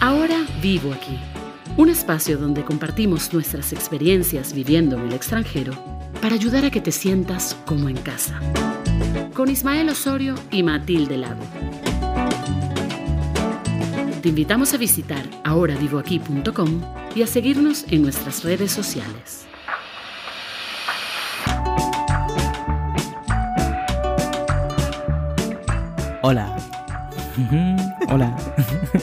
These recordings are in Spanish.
Ahora vivo aquí. Un espacio donde compartimos nuestras experiencias viviendo en el extranjero para ayudar a que te sientas como en casa. Con Ismael Osorio y Matilde Lago. Te invitamos a visitar ahoravivoaquí.com y a seguirnos en nuestras redes sociales. Hola. Hola.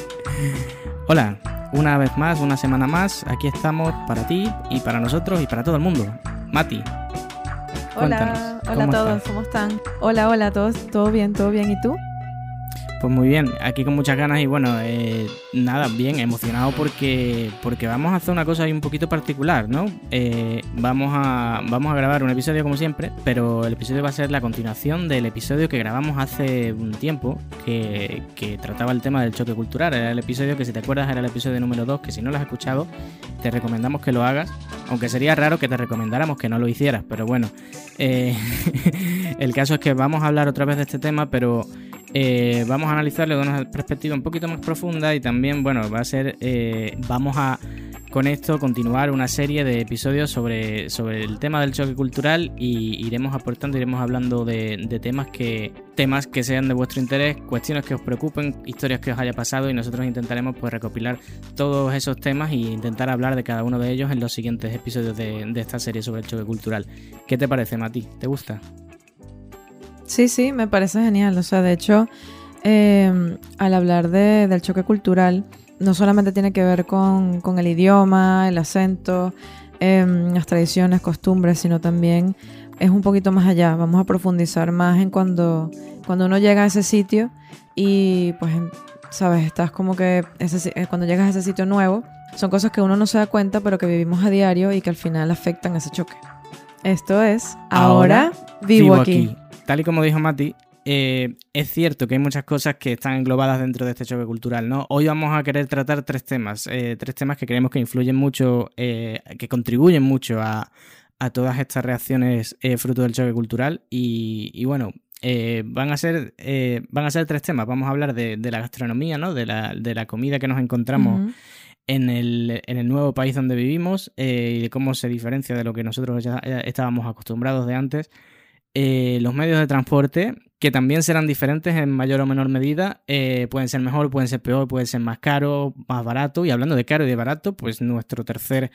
Hola. Una vez más, una semana más, aquí estamos para ti y para nosotros y para todo el mundo. Mati. Hola, hola a todos, ¿cómo están? Hola, hola a todos, ¿todo bien, todo bien? ¿Y tú? Pues muy bien, aquí con muchas ganas y bueno, eh, nada, bien, emocionado porque, porque vamos a hacer una cosa ahí un poquito particular, ¿no? Eh, vamos, a, vamos a grabar un episodio como siempre, pero el episodio va a ser la continuación del episodio que grabamos hace un tiempo, que, que trataba el tema del choque cultural. Era el episodio que si te acuerdas era el episodio número 2, que si no lo has escuchado, te recomendamos que lo hagas, aunque sería raro que te recomendáramos que no lo hicieras, pero bueno, eh, el caso es que vamos a hablar otra vez de este tema, pero eh, vamos a analizarlo de una perspectiva un poquito más profunda y también, bueno, va a ser, eh, vamos a con esto continuar una serie de episodios sobre, sobre el tema del choque cultural y iremos aportando, iremos hablando de, temas que temas que sean de vuestro interés, cuestiones que os preocupen, historias que os haya pasado y nosotros intentaremos pues recopilar todos esos temas e intentar hablar de cada uno de ellos en los siguientes episodios de, de esta serie sobre el choque cultural. ¿Qué te parece, Mati? ¿Te gusta? Sí, sí, me parece genial. O sea, de hecho, em, al hablar del choque cultural, no solamente tiene que ver con, el idioma, el acento, em, las tradiciones, costumbres, sino también es un poquito más allá. Vamos a profundizar más en cuando, cuando uno llega a ese sitio y pues, sabes, estás como que eh, cuando llegas a ese sitio nuevo, son cosas que uno no se da cuenta, pero que vivimos a diario y que al final afectan ese choque. Esto es Ahora, vivo, aquí tal y como dijo Mati, eh, es cierto que hay muchas cosas que están englobadas dentro de este choque cultural, ¿no? Hoy vamos a querer tratar tres temas, eh, tres temas que creemos que influyen mucho, eh, que contribuyen mucho a, todas estas reacciones fruto del choque cultural y, bueno, van, a ser, van a ser tres temas. Vamos a hablar de, la gastronomía, ¿no? De la, de la, comida que nos encontramos. En el, en el, nuevo país donde vivimos y de cómo se diferencia de lo que nosotros ya estábamos acostumbrados de antes. Eh, los medios de transporte, que también serán diferentes en mayor o menor medida, eh, pueden ser mejor, pueden ser peor, pueden ser más caro, más barato. Y hablando de caro y de barato, pues nuestro tercer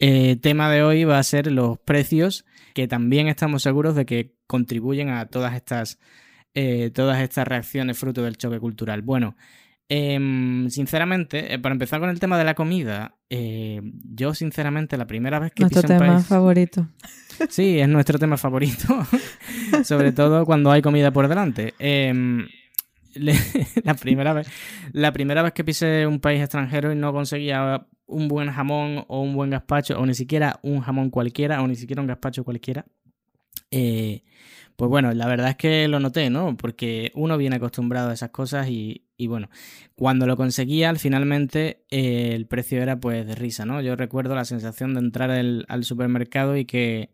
eh, tema de hoy va a ser los precios, que también estamos seguros de que contribuyen a todas estas, todas estas reacciones fruto del choque cultural. Bueno, Em, sinceramente, eh, para empezar con el tema de la comida, eh, yo sinceramente la primera vez que nuestro tema favorito. Sí, es nuestro tema favorito, sobre todo cuando hay comida por delante. Em, la primera vez, la primera vez que pisé un país extranjero y no conseguía un buen jamón o un buen gazpacho o ni siquiera un jamón cualquiera o ni siquiera un gazpacho cualquiera. Eh, pues bueno, la verdad es que lo noté, ¿no? Porque uno viene acostumbrado a esas cosas y, bueno, cuando lo conseguía, finalmente eh, el precio era pues de risa, ¿no? Yo recuerdo la sensación de entrar al supermercado y que,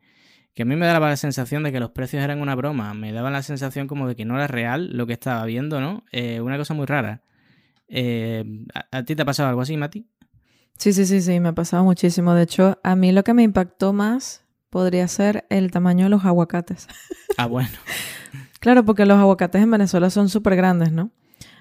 a mí me daba la sensación de que los precios eran una broma, me daba la sensación como de que no era real lo que estaba viendo, ¿no? Eh, una cosa muy rara. Eh, ¿a, ti te ha pasado algo así, Mati? Sí, sí, sí, sí, me ha pasado muchísimo. De hecho, a mí lo que me impactó más podría ser el tamaño de los aguacates. Ah, bueno. claro, porque los aguacates en Venezuela son súper grandes, ¿no?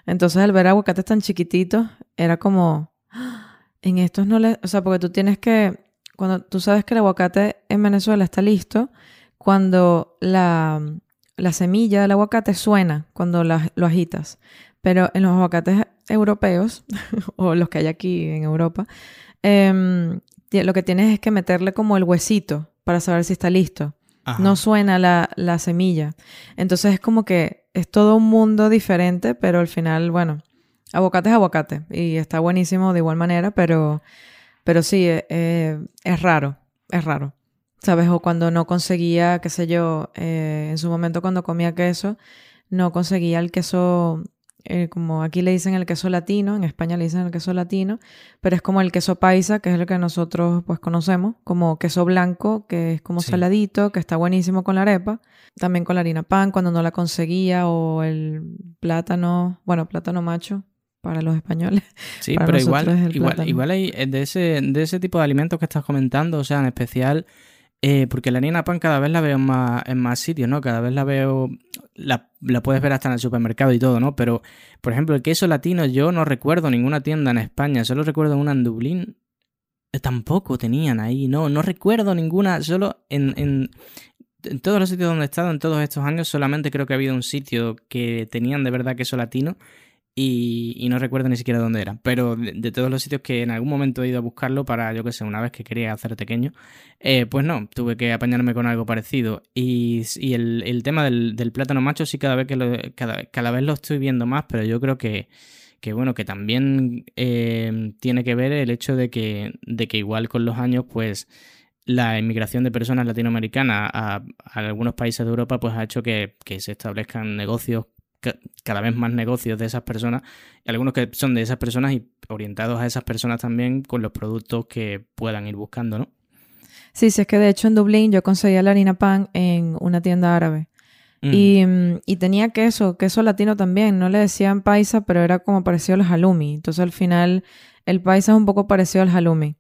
Entonces, al ver aguacates tan chiquititos, era como, ¡Ah! en estos no le, o sea, porque tú tienes que, cuando tú sabes que el aguacate en Venezuela está listo, cuando la, la semilla del aguacate suena, cuando lo agitas. Pero en los aguacates europeos, o los que hay aquí en Europa, eh, lo que tienes es que meterle como el huesito para saber si está listo. No suena la, la, semilla. Entonces es como que es todo un mundo diferente, pero al final, bueno, aguacate es aguacate y está buenísimo de igual manera, pero, pero sí, eh, eh, es raro, es raro. ¿Sabes? O cuando no conseguía, qué sé yo, eh, en su momento cuando comía queso, no conseguía el queso eh, como aquí le dicen el queso latino, en España le dicen el queso latino, pero es como el queso paisa, que es el que nosotros pues conocemos, como queso blanco, que es como saladito, que está buenísimo con la arepa, también con la harina pan cuando no la conseguía, o el plátano, bueno, plátano macho, para los españoles. Sí, pero igual, igual, igual hay eh, de ese, de ese tipo de alimentos que estás comentando, o sea, en especial eh, porque la harina pan cada vez la veo en más, en más sitios, ¿no? Cada vez la veo, la, puedes ver hasta en el supermercado y todo, ¿no? Pero, por ejemplo, el queso latino yo no recuerdo ninguna tienda en España, solo recuerdo una en Dublín. Eh, tampoco tenían ahí, no, no recuerdo ninguna, solo en, en, en todos los sitios donde he estado en todos estos años, solamente creo que ha habido un sitio que tenían de verdad queso latino y, no recuerdo ni siquiera dónde era. Pero de, todos los sitios que en algún momento he ido a buscarlo para, yo qué sé, una vez que quería hacer pequeño, eh, pues no, tuve que apañarme con algo parecido. Y, el, tema del, plátano macho sí cada vez, que lo, cada, vez lo estoy viendo más, pero yo creo que, bueno, que también eh, tiene que ver el hecho de que, de que igual con los años, pues la inmigración de personas latinoamericanas a, algunos países de Europa pues ha hecho que se establezcan negocios cada vez más negocios de esas personas, y algunos que son de esas personas y orientados a esas personas también con los productos que puedan ir buscando, ¿no? Sí, sí, es que de hecho en Dublín yo conseguía la harina pan en una tienda árabe. Mm. Y, y, tenía queso, queso latino también. No le decían paisa, pero era como parecido al halloumi. Entonces al final el paisa es un poco parecido al halloumi.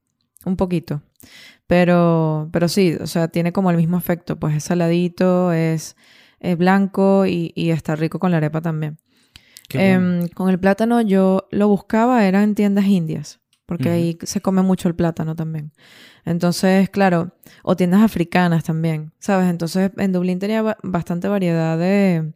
Un poquito. Pero, pero sí, o sea, tiene como el mismo efecto. Pues es saladito, es es blanco y, está rico con la arepa también. Em, con el plátano yo lo buscaba, era en tiendas indias, porque ahí se come mucho el plátano también. Entonces, claro, o tiendas africanas también, ¿sabes? Entonces en Dublín tenía bastante variedad de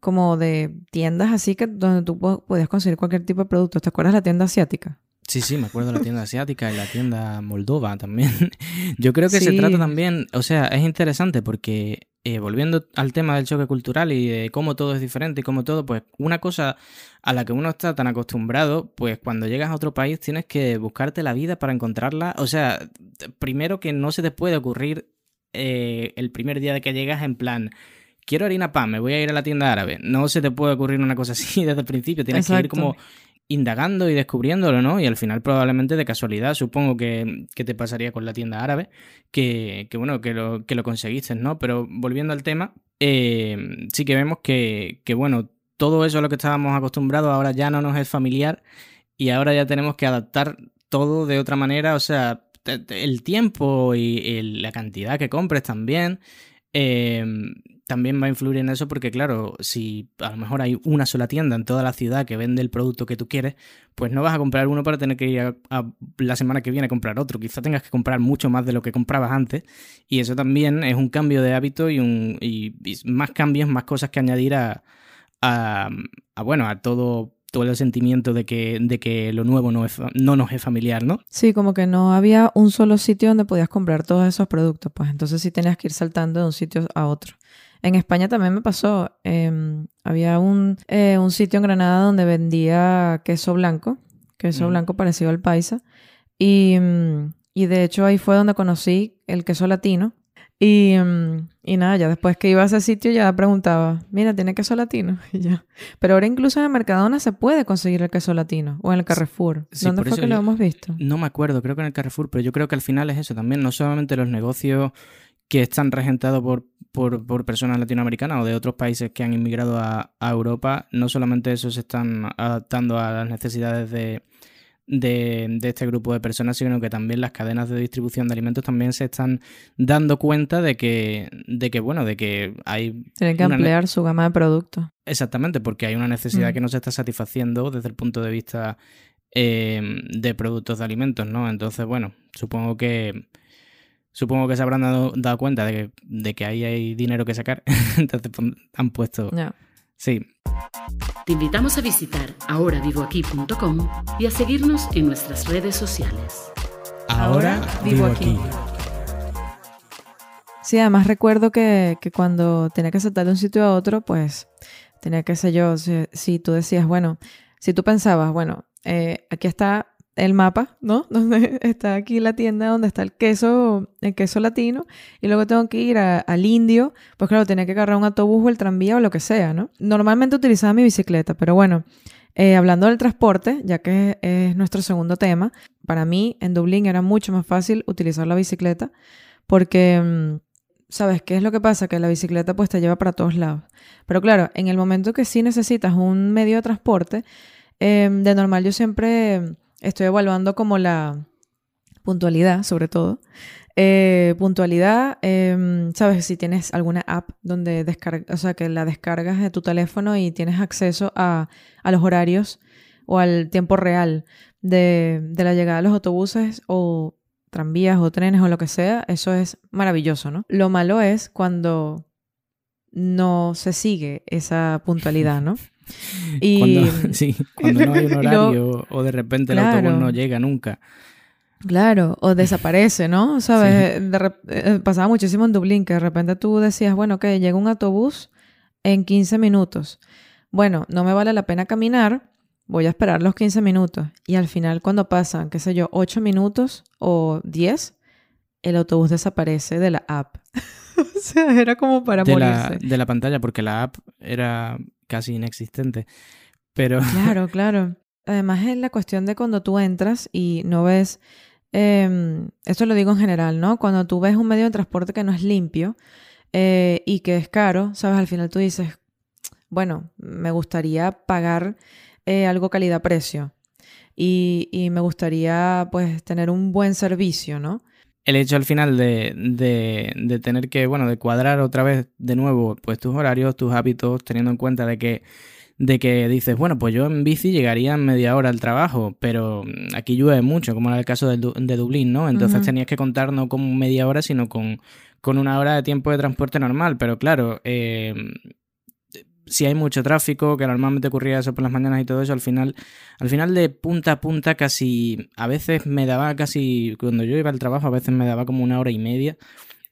como de tiendas así que donde tú podías conseguir cualquier tipo de producto. ¿Te acuerdas de la tienda asiática? Sí, sí, me acuerdo de la tienda asiática y la tienda moldova también. Yo creo que se trata también, o sea, es interesante porque eh, volviendo al tema del choque cultural y de cómo todo es diferente y cómo todo, pues una cosa a la que uno está tan acostumbrado, pues cuando llegas a otro país tienes que buscarte la vida para encontrarla. O sea, primero que no se te puede ocurrir eh, el primer día de que llegas en plan, quiero harina pan, me voy a ir a la tienda árabe. No se te puede ocurrir una cosa así desde el principio, tienes que ir como indagando y descubriéndolo, ¿no? Y al final probablemente de casualidad, supongo que, te pasaría con la tienda árabe, que, bueno, que lo, que lo conseguiste, ¿no? Pero volviendo al tema, eh, sí que vemos que, que, bueno, todo eso a lo que estábamos acostumbrados ahora ya no nos es familiar y ahora ya tenemos que adaptar todo de otra manera, o sea, el tiempo y la cantidad que compres también. Eh, también va a influir en eso porque, claro, si a lo mejor hay una sola tienda en toda la ciudad que vende el producto que tú quieres, pues no vas a comprar uno para tener que ir a, la semana que viene a comprar otro. Quizá tengas que comprar mucho más de lo que comprabas antes y eso también es un cambio de hábito y, un, más cambios, más cosas que añadir a, a, bueno, a todo todo el sentimiento de que, de que lo nuevo no, es, no nos es familiar, ¿no? Sí, como que no había un solo sitio donde podías comprar todos esos productos, pues entonces sí tenías que ir saltando de un sitio a otro. En España también me pasó. Em, había un, eh, un, sitio en Granada donde vendía queso blanco, queso blanco parecido al paisa. Y, mm, y, de hecho ahí fue donde conocí el queso latino. Y, mm, y, nada, ya después que iba a ese sitio ya preguntaba, mira, ¿tiene queso latino? Y ya. Pero ahora incluso en el Mercadona se puede conseguir el queso latino o en el Carrefour. ¿Dónde fue que lo hemos visto? No me acuerdo, creo que en el Carrefour, pero yo creo que al final es eso también, no solamente los negocios que están regentados por, por, personas latinoamericanas o de otros países que han inmigrado a, Europa, no solamente eso se están adaptando a las necesidades de, de, este grupo de personas, sino que también las cadenas de distribución de alimentos también se están dando cuenta de que, de que bueno, de que hay... Tienen que ampliar su gama de productos. Exactamente, porque hay una necesidad mm. que no se está satisfaciendo desde el punto de vista eh, de productos de alimentos, ¿no? Entonces, bueno, supongo que Supongo que se habrán dado, cuenta de que, de que, ahí hay dinero que sacar. Entonces pues, han puesto. Sí. Te invitamos a visitar ahoravivoaquí.com y a seguirnos en nuestras redes sociales. Ahora, vivo aquí. Sí, además recuerdo que, que, cuando tenía que saltar de un sitio a otro, pues tenía que ser yo, si, tú decías, bueno, si tú pensabas, bueno, eh, aquí está el mapa, ¿no? Donde está aquí la tienda donde está el queso, el queso latino, y luego tengo que ir al indio, pues claro, tenía que agarrar un autobús o el tranvía o lo que sea, ¿no? Normalmente utilizaba mi bicicleta, pero bueno, eh, hablando del transporte, ya que es nuestro segundo tema, para mí en Dublín era mucho más fácil utilizar la bicicleta porque, mm, ¿sabes qué es lo que pasa? Que la bicicleta pues te lleva para todos lados. Pero claro, en el momento que sí necesitas un medio de transporte, em, de normal yo siempre estoy evaluando como la puntualidad, sobre todo. Eh, puntualidad, em, sabes, si tienes alguna app donde descarga, o sea, que la descargas de tu teléfono y tienes acceso a, los horarios o al tiempo real de, de, la llegada de los autobuses o tranvías o trenes o lo que sea, eso es maravilloso, ¿no? Lo malo es cuando no se sigue esa puntualidad, ¿no? Y... Cuando, sí, cuando no hay un horario o de repente el autobús no llega nunca. Claro, o desaparece, ¿no? ¿Sabes? Eh, pasaba muchísimo en Dublín que de repente tú decías, bueno, que llega un autobús en 15 minutos. Bueno, no me vale la pena caminar, voy a esperar los 15 minutos. Y al final, cuando pasan, qué sé yo, 8 minutos o 10, el autobús desaparece de la app. o sea, era como para de morirse. de la pantalla, porque la app era casi inexistente. Pero. Claro, claro. Además, es la cuestión de cuando tú entras y no ves eh, esto lo digo en general, ¿no? Cuando tú ves un medio de transporte que no es limpio eh, y que es caro, ¿sabes? Al final tú dices, bueno, me gustaría pagar eh, algo calidad-precio y, y, me gustaría pues tener un buen servicio, ¿no? El hecho al final de, de, de tener que, bueno, de cuadrar otra vez de nuevo pues tus horarios, tus hábitos, teniendo en cuenta de que de que dices, bueno, pues yo en bici llegaría en media hora al trabajo, pero aquí llueve mucho, como era el caso de, de Dublín, ¿no? Entonces tenías que contar no con media hora, sino con, con una hora de tiempo de transporte normal. Pero claro, eh, si hay mucho tráfico, que normalmente ocurría eso por las mañanas y todo eso, al final, al final de punta a punta casi, a veces me daba casi, cuando yo iba al trabajo, a veces me daba como una hora y media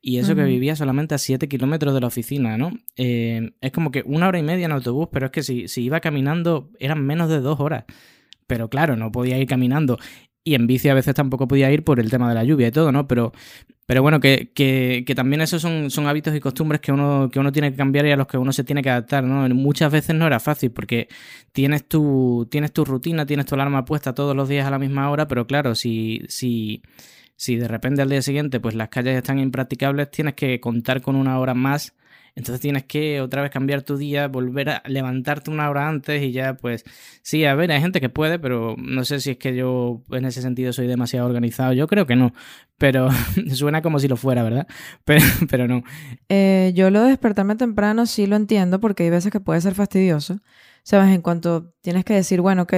y eso que vivía solamente a 7 kilómetros de la oficina, ¿no? Eh, es como que una hora y media en autobús, pero es que si, si iba caminando eran menos de dos horas. Pero claro, no podía ir caminando. Y en bici a veces tampoco podía ir por el tema de la lluvia y todo, ¿no? Pero, pero bueno, que, que, que también esos son, son, hábitos y costumbres que uno, que uno tiene que cambiar y a los que uno se tiene que adaptar, ¿no? Muchas veces no era fácil porque tienes tu, tienes tu rutina, tienes tu alarma puesta todos los días a la misma hora, pero claro, si, si si de repente al día siguiente pues las calles están impracticables, tienes que contar con una hora más. Entonces tienes que otra vez cambiar tu día, volver a levantarte una hora antes y ya pues sí, a ver, hay gente que puede, pero no sé si es que yo en ese sentido soy demasiado organizado. Yo creo que no, pero suena como si lo fuera, ¿verdad? Pero, pero no. Eh, yo lo de despertarme temprano sí lo entiendo porque hay veces que puede ser fastidioso. Sabes, en cuanto tienes que decir, bueno, ok,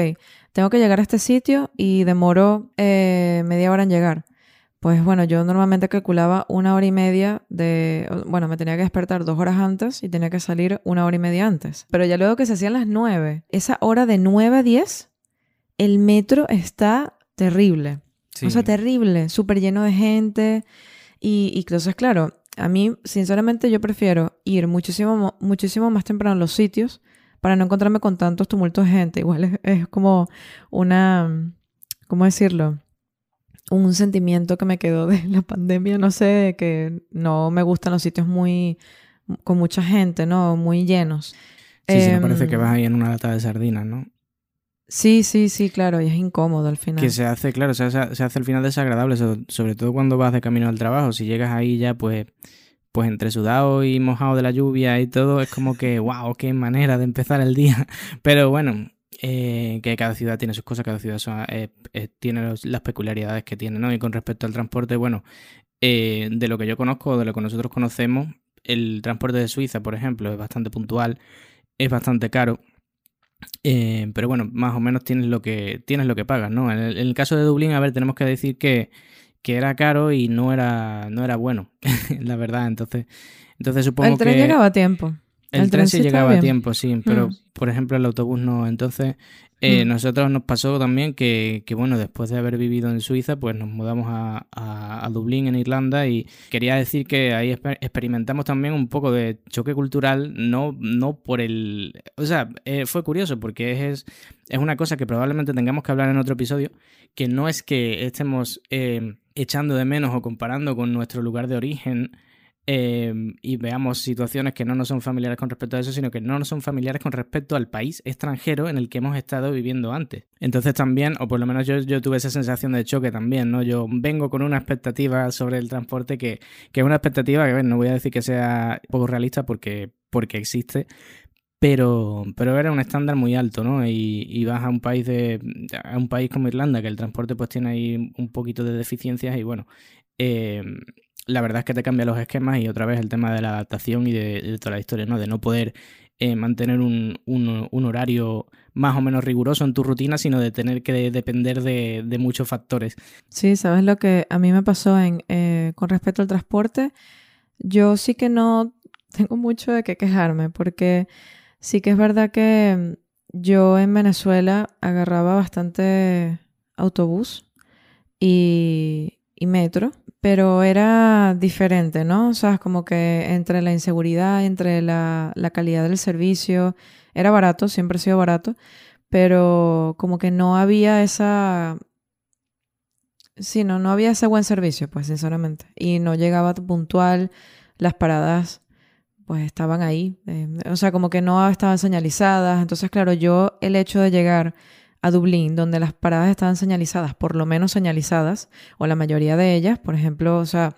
tengo que llegar a este sitio y demoro eh, media hora en llegar. Pues bueno, yo normalmente calculaba una hora y media de, bueno, me tenía que despertar dos horas antes y tenía que salir una hora y media antes. Pero ya luego que se hacían las nueve, esa hora de nueve a diez, el metro está terrible. O sea, terrible, súper lleno de gente. Y, y entonces, claro, a mí, sinceramente, yo prefiero ir muchísimo, muchísimo más temprano a los sitios para no encontrarme con tantos tumultos de gente. Igual es, es como una, ¿cómo decirlo? Un sentimiento que me quedó de la pandemia, no sé, que no me gustan los sitios muy con mucha gente, ¿no? Muy llenos. Sí, sí, me parece que em, vas ahí en una lata de sardinas, ¿no? Sí, sí, sí, claro, y es incómodo al final. Que se hace, claro, se hace, se hace al final desagradable, sobre todo cuando vas de camino al trabajo. Si llegas ahí ya, pues, pues entre sudado y mojado de la lluvia y todo, es como que, wow, qué manera de empezar el día. Pero bueno, eh, que cada ciudad tiene sus cosas, cada ciudad eh, eh, tiene las peculiaridades que tiene, ¿no? Y con respecto al transporte, bueno, de lo que yo conozco, de lo que nosotros conocemos, el transporte de Suiza, por ejemplo, es bastante puntual, es bastante caro. pero bueno, más o menos tienes lo que tienes lo que pagas, ¿no? En el, caso de Dublín, a ver, tenemos que decir que, que era caro y no era, no era bueno, la verdad. Entonces, entonces supongo el tren llegaba a tiempo. El, tren, sí llegaba a tiempo, sí, pero mm. por ejemplo el autobús no. Entonces, Eh, Mm. Nosotros nos pasó también que, que, bueno, después de haber vivido en Suiza, pues nos mudamos a, a- a Dublín, en Irlanda, y quería decir que ahí exper- experimentamos también un poco de choque cultural, no, no por el... O sea, eh, fue curioso porque es, es una cosa que probablemente tengamos que hablar en otro episodio, que no es que estemos eh, echando de menos o comparando con nuestro lugar de origen eh, y veamos situaciones que no nos son familiares con respecto a eso, sino que no nos son familiares con respecto al país extranjero en el que hemos estado viviendo antes. Entonces también, o por lo menos yo, yo tuve esa sensación de choque también, ¿no? Yo vengo con una expectativa sobre el transporte que, que es una expectativa que, bueno, no voy a decir que sea poco realista porque, porque existe, pero, pero era un estándar muy alto, ¿no? Y, vas a un país de a un país como Irlanda, que el transporte pues tiene ahí un poquito de deficiencias y bueno, eh, la verdad es que te cambia los esquemas y otra vez el tema de la adaptación y de, toda la historia, ¿no? De no poder eh, mantener un, un- horario más o menos riguroso en tu rutina, sino de tener que depender de, muchos factores. Sí, ¿sabes lo que a mí me pasó en, eh, con respecto al transporte? Yo sí que no tengo mucho de qué quejarme, porque sí que es verdad que mm, yo en Venezuela agarraba bastante autobús y metro, pero era diferente, ¿no? O sea, como que entre la inseguridad, entre la, la calidad del servicio, era barato, siempre ha sido barato, pero como que no había esa Sí, no, no había ese buen servicio, pues, sinceramente. Y no llegaba puntual, las paradas, pues, estaban ahí. eh, o sea, como que no estaban señalizadas. Entonces, claro, yo el hecho de llegar a Dublín, donde las paradas estaban señalizadas, por lo menos señalizadas, o la mayoría de ellas, por ejemplo, o sea,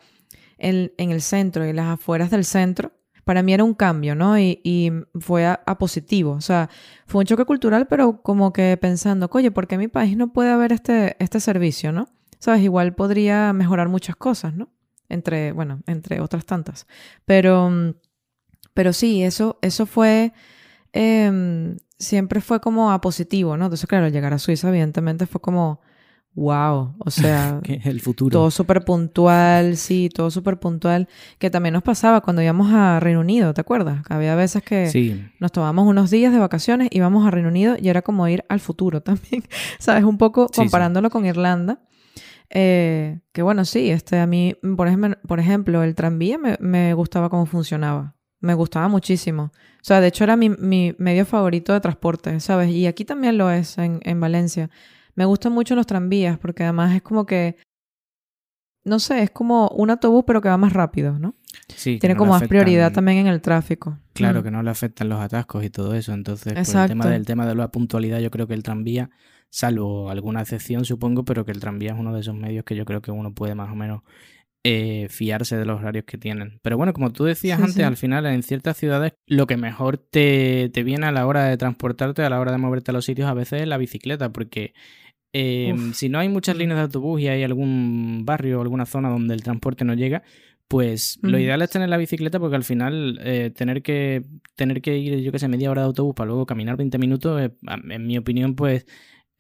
en, en el centro y las afueras del centro, para mí era un cambio, ¿no? Y, fue a, positivo. O sea, fue un choque cultural, pero como que pensando, oye, ¿por qué mi país no puede haber este, este servicio, ¿no? sabes, igual podría mejorar muchas cosas, ¿no? Entre, bueno, entre otras tantas. Pero, mm, pero sí, eso, eso fue, em, siempre fue como a positivo, ¿no? Entonces, claro, al llegar a Suiza, evidentemente fue como, wow, o sea, el futuro. todo súper puntual, sí, todo súper puntual, que también nos pasaba cuando íbamos a Reino Unido, ¿te acuerdas? Que había veces que Sí, nos tomábamos unos días de vacaciones, íbamos a Reino Unido y era como ir al futuro también, ¿sabes? Un poco Sí, sí. comparándolo con Irlanda. Eh, que bueno, sí, este, a mí, por ejemplo, por ejemplo el tranvía me, me gustaba cómo funcionaba. Me gustaba muchísimo. O sea, de hecho era mi, mi medio favorito de transporte, ¿sabes? Y aquí también lo es en, en Valencia. Me gustan mucho los tranvías porque además es como que, no sé, es como un autobús pero que va más rápido, ¿no? sí. Tiene no como más prioridad también en el tráfico. Claro, Mm. que no le afectan los atascos y todo eso. Entonces, pues, el, Exacto. tema del tema de la puntualidad, yo creo que el tranvía, salvo alguna excepción, supongo, pero que el tranvía es uno de esos medios que yo creo que uno puede más o menos eh, fiarse de los horarios que tienen. Pero bueno, como tú decías Sí, antes, sí. al final en ciertas ciudades lo que mejor te, te viene a la hora de transportarte, a la hora de moverte a los sitios, a veces es la bicicleta, porque eh, Uf. si no hay muchas líneas de autobús y hay algún barrio o alguna zona donde el transporte no llega, pues lo ideal es tener la bicicleta porque al final eh, tener que tener que ir, yo que sé, media hora de autobús para luego caminar 20 minutos, eh, en mi opinión, pues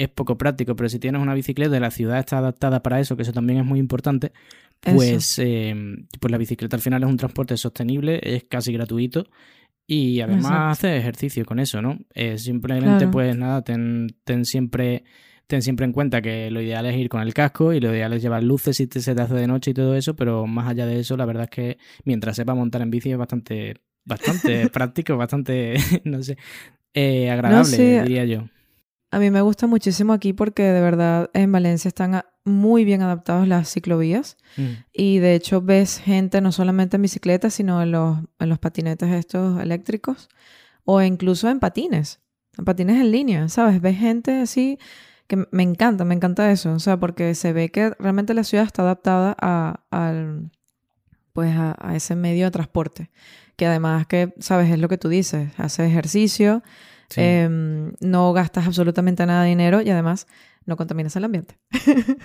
es poco práctico. Pero si tienes una bicicleta y la ciudad está adaptada para eso, que eso también es muy importante, pues, eh, pues la bicicleta al final es un transporte sostenible, es casi gratuito. Y además Exacto. haces ejercicio con eso, ¿no? Eh, simplemente, Claro. pues nada, ten, ten siempre ten siempre en cuenta que lo ideal es ir con el casco y lo ideal es llevar luces si te, se te hace de noche y todo eso, pero más allá de eso, la verdad es que mientras sepa montar en bici es bastante, bastante práctico, bastante, no sé, eh, agradable, diría yo. A mí me gusta muchísimo aquí porque de verdad en Valencia están muy bien adaptadas las ciclovías Mm, y de hecho ves gente no solamente en bicicleta sino en los, en los patinetes estos eléctricos o incluso en patines, en patines en línea, ¿sabes? Ves gente así que me encanta, me encanta eso, o sea, porque se ve que realmente la ciudad está adaptada a, al, pues a, a ese medio de transporte, que además que, ¿sabes? Es lo que tú dices, hace ejercicio, Em, no gastas absolutamente nada de dinero y además no contaminas el ambiente.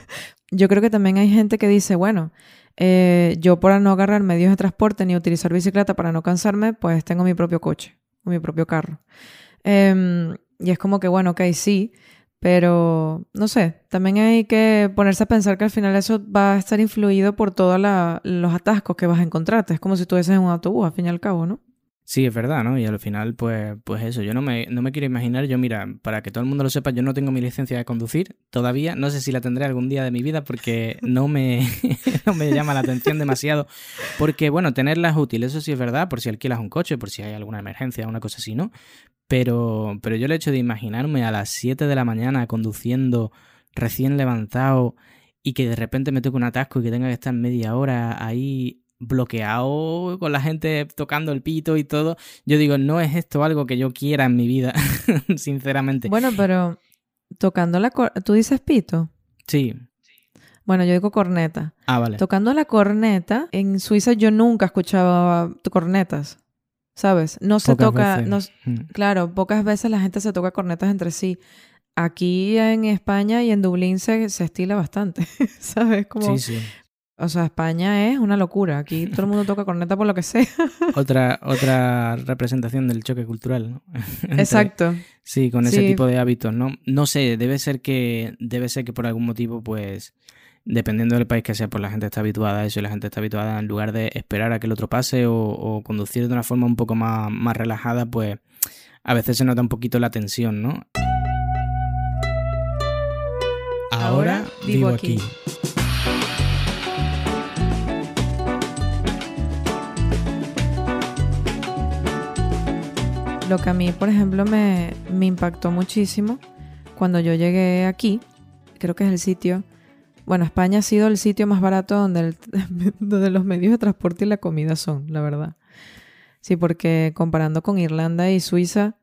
yo creo que también hay gente que dice, bueno, eh, yo para no agarrar medios de transporte ni utilizar bicicleta para no cansarme, pues tengo mi propio coche o mi propio carro. Em, y es como que, bueno, ok, sí, pero no sé, también hay que ponerse a pensar que al final eso va a estar influido por todos los atascos que vas a encontrarte. Es como si estuvieses en un autobús, al fin y al cabo, ¿no? Sí, es verdad, ¿no? Y al final, pues, pues eso, yo no me, no me quiero imaginar, yo mira, para que todo el mundo lo sepa, yo no tengo mi licencia de conducir todavía, no sé si la tendré algún día de mi vida porque no me, no me llama la atención demasiado, porque bueno, tenerla es útil, eso sí es verdad, por si alquilas un coche, por si hay alguna emergencia, una cosa así, ¿no? Pero, pero yo el hecho de imaginarme a las 7 de la mañana conduciendo recién levantado y que de repente me toque un atasco y que tenga que estar media hora ahí bloqueado con la gente tocando el pito y todo. Yo digo, no es esto algo que yo quiera en mi vida, sinceramente. Bueno, pero tocando la... ¿Tú dices pito? Sí. Bueno, yo digo corneta. Ah, vale. Tocando la corneta, en Suiza yo nunca escuchaba cornetas, ¿sabes? No se toca... No, mm. claro, pocas veces la gente se toca cornetas entre sí. Aquí en España y en Dublín se, se estila bastante, ¿sabes? Como sí, sí. O sea, España es una locura. Aquí todo el mundo toca corneta por lo que sea. Otra, otra representación del choque cultural, ¿no? Exacto. Sí, con ese tipo de hábitos, ¿no? No sé, debe ser que, debe ser que por algún motivo, pues, dependiendo del país que sea, pues la gente está habituada a eso y la gente está habituada en lugar de esperar a que el otro pase o, conducir de una forma un poco más, más relajada, pues a veces se nota un poquito la tensión, ¿no? Ahora, vivo aquí. Lo que a mí, por ejemplo, me, impactó muchísimo cuando yo llegué aquí, creo que es el sitio, bueno, España ha sido el sitio más barato donde, donde los medios de transporte y la comida son, la verdad. Sí, porque comparando con Irlanda y Suiza,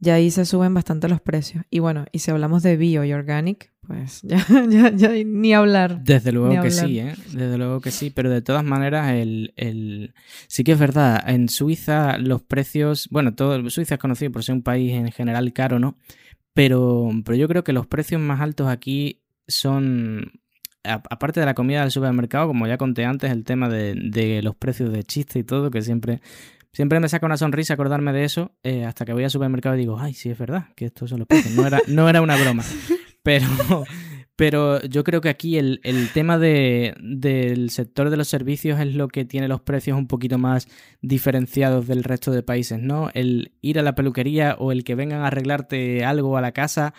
ya ahí se suben bastante los precios. Y bueno, y si hablamos de bio y organic, pues ya, ya, ya ni hablar. Desde luego que sí, ¿eh? Desde luego que sí, pero de todas maneras, el, el... sí que es verdad, en Suiza los precios, bueno, todo Suiza es conocido por ser un país en general caro, ¿no? Pero, pero yo creo que los precios más altos aquí son, aparte de la comida del supermercado, como ya conté antes, el tema de, de los precios de chiste y todo, que siempre Siempre me saca una sonrisa acordarme de eso, eh, hasta que voy al supermercado y digo, ay, sí, es verdad, que estos son los precios. No era, no era una broma. Pero, pero yo creo que aquí el, tema del sector de los servicios es lo que tiene los precios un poquito más diferenciados del resto de países, ¿no? El ir a la peluquería o el que vengan a arreglarte algo a la casa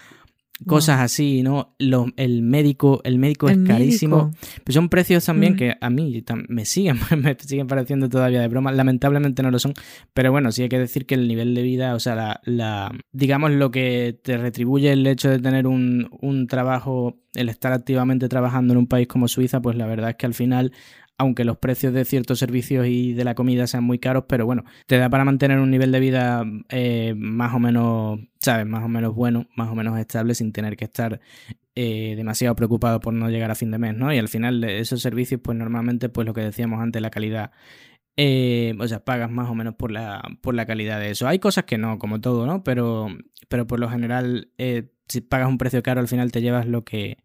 cosas así, ¿no? el médico, el médico es carísimo. Pero son precios también mm. que a mí me siguen, me siguen pareciendo todavía de broma. Lamentablemente no lo son. Pero bueno, sí hay que decir que el nivel de vida, o sea, la, la digamos lo que te retribuye el hecho de tener un, un trabajo, el estar activamente trabajando en un país como Suiza, pues la verdad es que al final aunque los precios de ciertos servicios y de la comida sean muy caros, pero bueno, te da para mantener un nivel de vida eh, más o menos, ¿sabes? Más o menos bueno, más o menos estable, sin tener que estar eh, demasiado preocupado por no llegar a fin de mes, ¿no? Y al final de esos servicios, pues normalmente, pues lo que decíamos antes, la calidad eh, o sea, pagas más o menos por la, por la calidad de eso. Hay cosas que no, como todo, ¿no? Pero, pero por lo general, si pagas un precio caro, al final te llevas lo que,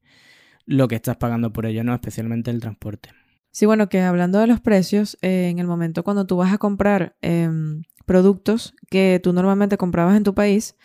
lo que estás pagando por ello, ¿no? Especialmente el transporte. Sí, bueno, que hablando de los precios, eh, en el momento cuando tú vas a comprar em, productos que tú normalmente comprabas en tu país,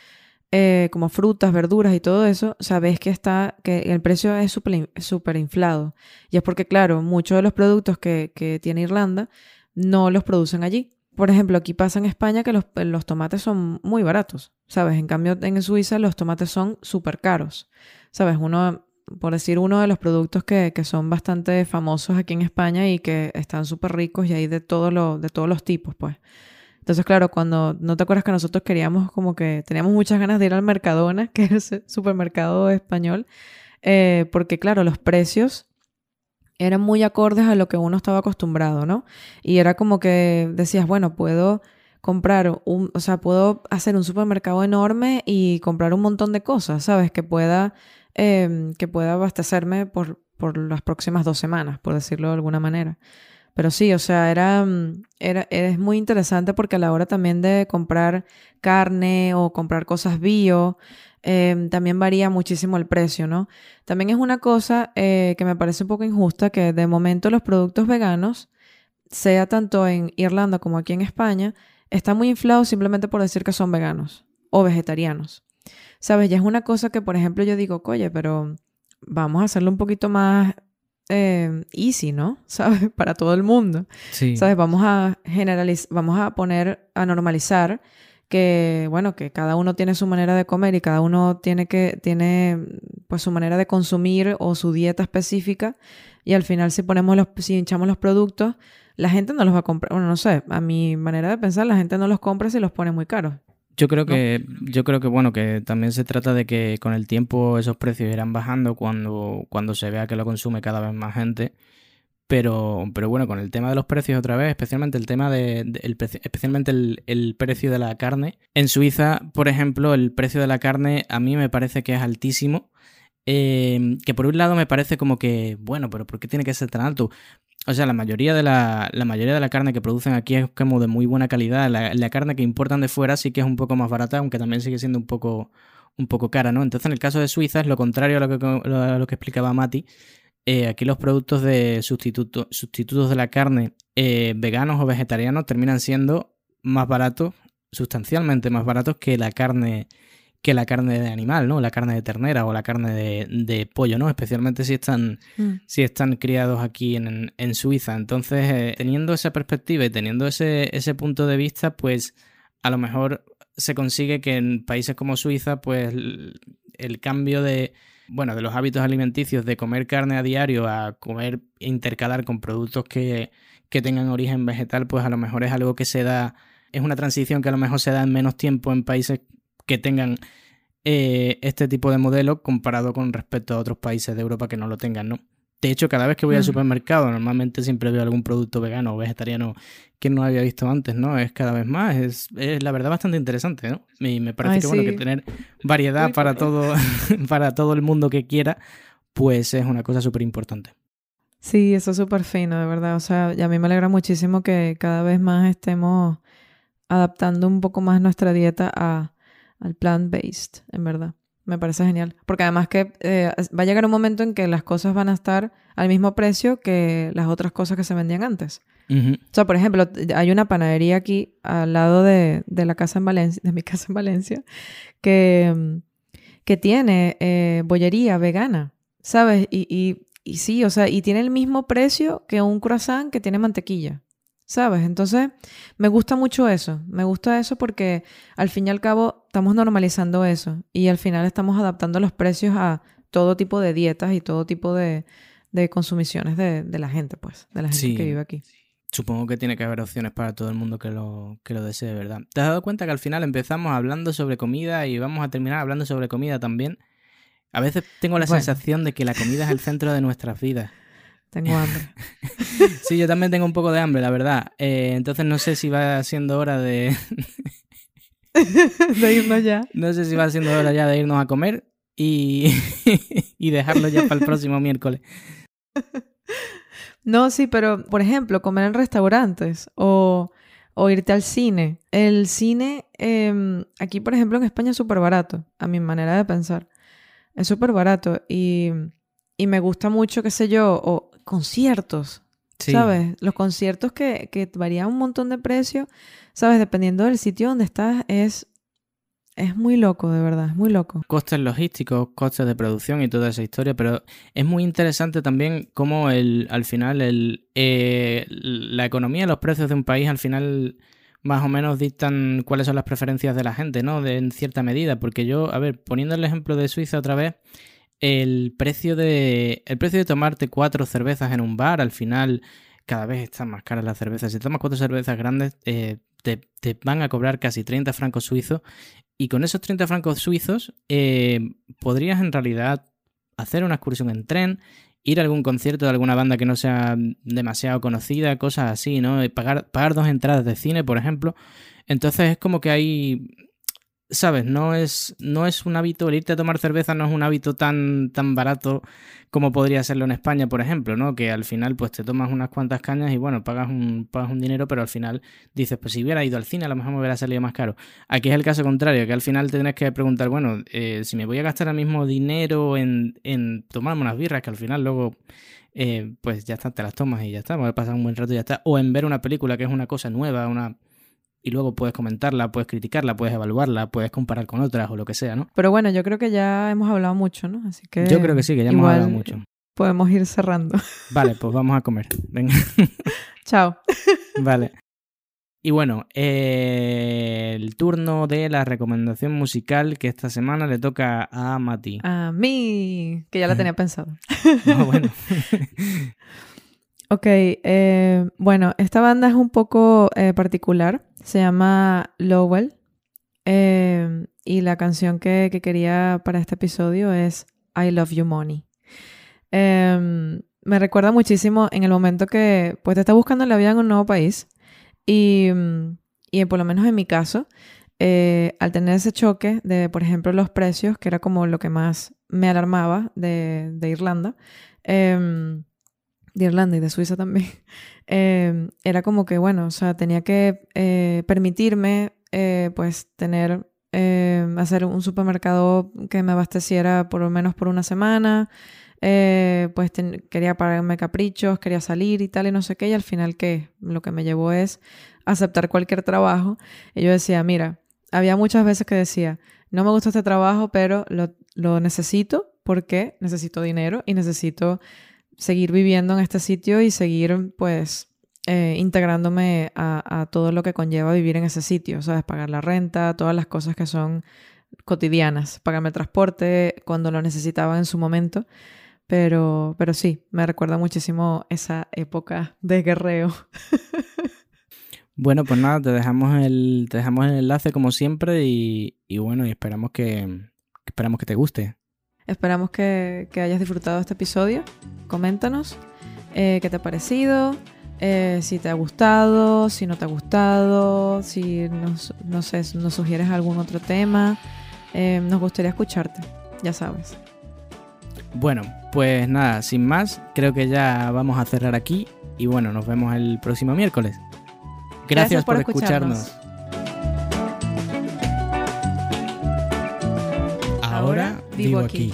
eh, como frutas, verduras y todo eso, sabes que está, que el precio es súper inflado. Y es porque, claro, muchos de los productos que, que, tiene Irlanda no los producen allí. Por ejemplo, aquí pasa en España que los, los tomates son muy baratos, ¿sabes? En cambio, en Suiza los tomates son súper caros. ¿Sabes? Uno por decir uno de los productos que, son bastante famosos aquí en España y que están súper ricos y hay de, de todos los tipos, pues. Entonces, claro, cuando no te acuerdas que nosotros queríamos como que teníamos muchas ganas de ir al Mercadona, que es el supermercado español, eh, porque claro, los precios eran muy acordes a lo que uno estaba acostumbrado, ¿no? Y era como que decías, bueno, puedo comprar un, o sea, puedo hacer un supermercado enorme y comprar un montón de cosas, ¿sabes? Que pueda Em, que pueda abastecerme por, por las próximas dos semanas, por decirlo de alguna manera. Pero sí, o sea, era, mm, era, es muy interesante porque a la hora también de comprar carne o comprar cosas bio, em, también varía muchísimo el precio, ¿no? También es una cosa eh, que me parece un poco injusta que de momento los productos veganos, sea tanto en Irlanda como aquí en España, están muy inflados simplemente por decir que son veganos o vegetarianos. ¿Sabes? Ya es una cosa que, por ejemplo, yo digo, oye, pero vamos a hacerlo un poquito más eh, easy, ¿no? ¿Sabes? Para todo el mundo. Sí. ¿Sabes? Vamos a generalizar, vamos a poner, a normalizar que, bueno, que cada uno tiene su manera de comer y cada uno tiene que, tiene, pues, su manera de consumir o su dieta específica. Y al final, si ponemos los, si hinchamos los productos, la gente no los va a comprar. Bueno, no sé, a mi manera de pensar, la gente no los compra si los pone muy caros. Yo creo que, yo creo que bueno, que también se trata de que con el tiempo esos precios irán bajando cuando, cuando se vea que lo consume cada vez más gente. Pero, pero bueno, con el tema de los precios otra vez, especialmente el tema de, de- el preci- especialmente el, el precio de la carne. En Suiza, por ejemplo, el precio de la carne a mí me parece que es altísimo. Eh, que por un lado me parece como que, bueno, pero ¿por qué tiene que ser tan alto? O sea, la mayoría de la, la mayoría de la carne que producen aquí es como de muy buena calidad. La, carne que importan de fuera sí que es un poco más barata, aunque también sigue siendo un poco, un poco cara, ¿no? Entonces, en el caso de Suiza es lo contrario a lo que, lo que explicaba Mati. Eh, aquí los productos de sustituto- sustitutos de la carne eh, veganos o vegetarianos terminan siendo más baratos, sustancialmente más baratos que la carne que la carne de animal, ¿no? La carne de ternera o la carne de, de pollo, ¿no? Especialmente si están si están criados aquí en, en Suiza. Entonces, eh, teniendo esa perspectiva y teniendo ese, ese punto de vista, pues a lo mejor se consigue que en países como Suiza, pues el, el cambio de, bueno, de los hábitos alimenticios de comer carne a diario a comer, intercalar con productos que, que tengan origen vegetal, pues a lo mejor es algo que se da, es una transición que a lo mejor se da en menos tiempo en países que tengan eh, este tipo de modelo comparado con respecto a otros países de Europa que no lo tengan, ¿no? De hecho, cada vez que voy al supermercado, normalmente siempre veo algún producto vegano o vegetariano que no había visto antes, ¿no? Es cada vez más, es, es la verdad bastante interesante, ¿no? Y me parece Ay, que, bueno, que tener variedad para todo, para todo el mundo que quiera, pues es una cosa súper importante. Sí, eso es súper fino, de verdad. O sea, y a mí me alegra muchísimo que cada vez más estemos adaptando un poco más nuestra dieta a, al plant-based, en verdad. Me parece genial. Porque además que eh, va a llegar un momento en que las cosas van a estar al mismo precio que las otras cosas que se vendían antes. Ujú. O sea, por ejemplo, hay una panadería aquí al lado de, de la casa en Valencia, de mi casa en Valencia, que, que tiene eh, bollería vegana, ¿sabes? Y, y, y sí, o sea, y tiene el mismo precio que un croissant que tiene mantequilla, ¿sabes? Entonces, me gusta mucho eso, me gusta eso porque al fin y al cabo estamos normalizando eso y al final estamos adaptando los precios a todo tipo de dietas y todo tipo de, de consumiciones de, de la gente, pues, de la gente Sí. que vive aquí. Supongo que tiene que haber opciones para todo el mundo que lo, que lo desee, ¿verdad? ¿Te has dado cuenta que al final empezamos hablando sobre comida y vamos a terminar hablando sobre comida también? A veces tengo la Bueno. sensación de que la comida es el centro de nuestras vidas. Tengo hambre. Sí, yo también tengo un poco de hambre, la verdad. Eh, entonces no sé si va siendo hora de... de irnos ya. No sé si va siendo hora ya de irnos a comer y, y dejarlo ya para el próximo miércoles. No, sí, pero por ejemplo, comer en restaurantes o, o irte al cine. El cine, em, aquí por ejemplo en España es súper barato, a mi manera de pensar. Es súper barato y, y me gusta mucho, qué sé yo, o conciertos, Sí. ¿sabes? Los conciertos que, que varían un montón de precio, ¿sabes? Dependiendo del sitio donde estás, es, es muy loco, de verdad, es muy loco. costes logísticos, costes de producción y toda esa historia, pero es muy interesante también cómo el, al final el, eh, la economía los precios de un país al final más o menos dictan cuáles son las preferencias de la gente, ¿no? De, en cierta medida, porque yo, a ver, poniendo el ejemplo de Suiza otra vez, el precio de el precio de tomarte cuatro cervezas en un bar al final cada vez están más caras las cervezas. Si tomas cuatro cervezas grandes eh, te, te van a cobrar casi 30 francos suizos y con esos 30 francos suizos eh, podrías en realidad hacer una excursión en tren, ir a algún concierto de alguna banda que no sea demasiado conocida, cosas así, ¿no? Pagar, pagar dos entradas de cine, por ejemplo. Entonces es como que hay... ¿Sabes? No es, no es un hábito, el irte a tomar cerveza no es un hábito tan, tan barato como podría serlo en España, por ejemplo, ¿no? Que al final pues te tomas unas cuantas cañas y bueno, pagas un, pagas un dinero, pero al final dices, pues si hubiera ido al cine a lo mejor me hubiera salido más caro. Aquí es el caso contrario, que al final te tienes que preguntar, bueno, eh, si me voy a gastar el mismo dinero en, en tomarme unas birras, que al final luego, eh, pues ya está, te las tomas y ya está, a pasar un buen rato y ya está. O en ver una película que es una cosa nueva, una y luego puedes comentarla, puedes criticarla, puedes evaluarla, puedes comparar con otras o lo que sea, ¿no? Pero bueno, yo creo que ya hemos hablado mucho, ¿no? Así que Yo creo que sí, que ya hemos hablado mucho. podemos ir cerrando. Vale, pues vamos a comer. Venga. Chao. Vale. Y bueno, eh, el turno de la recomendación musical que esta semana le toca a Mati. A mí, que ya la tenía pensado. Ah, bueno. Ok, eh, bueno, esta banda es un poco eh, particular. Se llama Lowell. eh, y la canción que, que quería para este episodio es I Love You Money. Eh, me recuerda muchísimo en el momento que pues te estás buscando la vida en un nuevo país y, y por lo menos en mi caso, eh, al tener ese choque de, por ejemplo, los precios, que era como lo que más me alarmaba de, de Irlanda, em, de Irlanda y de Suiza también, em, era como que, bueno, o sea, tenía que eh, permitirme, eh, pues, tener, em, hacer un supermercado que me abasteciera por lo menos por una semana, eh, pues quería pagarme caprichos, quería salir y tal y no sé qué, y al final, ¿qué? Lo que me llevó es aceptar cualquier trabajo. Y yo decía, mira, había muchas veces que decía, no me gusta este trabajo, pero lo necesito porque necesito dinero y necesito seguir viviendo en este sitio y seguir, pues, eh, integrándome a, todo lo que conlleva vivir en ese sitio, ¿sabes? Pagar la renta, todas las cosas que son cotidianas, pagarme transporte cuando lo necesitaba en su momento. Pero, pero sí, me recuerda muchísimo esa época de guerreo. Bueno, pues nada, te dejamos el, te dejamos el enlace como siempre y, y bueno, y esperamos que, esperamos que te guste. Esperamos que, que hayas disfrutado este episodio. Coméntanos eh, qué te ha parecido, eh, si te ha gustado, si no te ha gustado, si nos, no sé, nos sugieres algún otro tema. Eh, nos gustaría escucharte, ya sabes. Bueno, pues nada, sin más, creo que ya vamos a cerrar aquí y bueno, nos vemos el próximo miércoles. Gracias, Gracias por por, escucharnos. Ahora vivo aquí.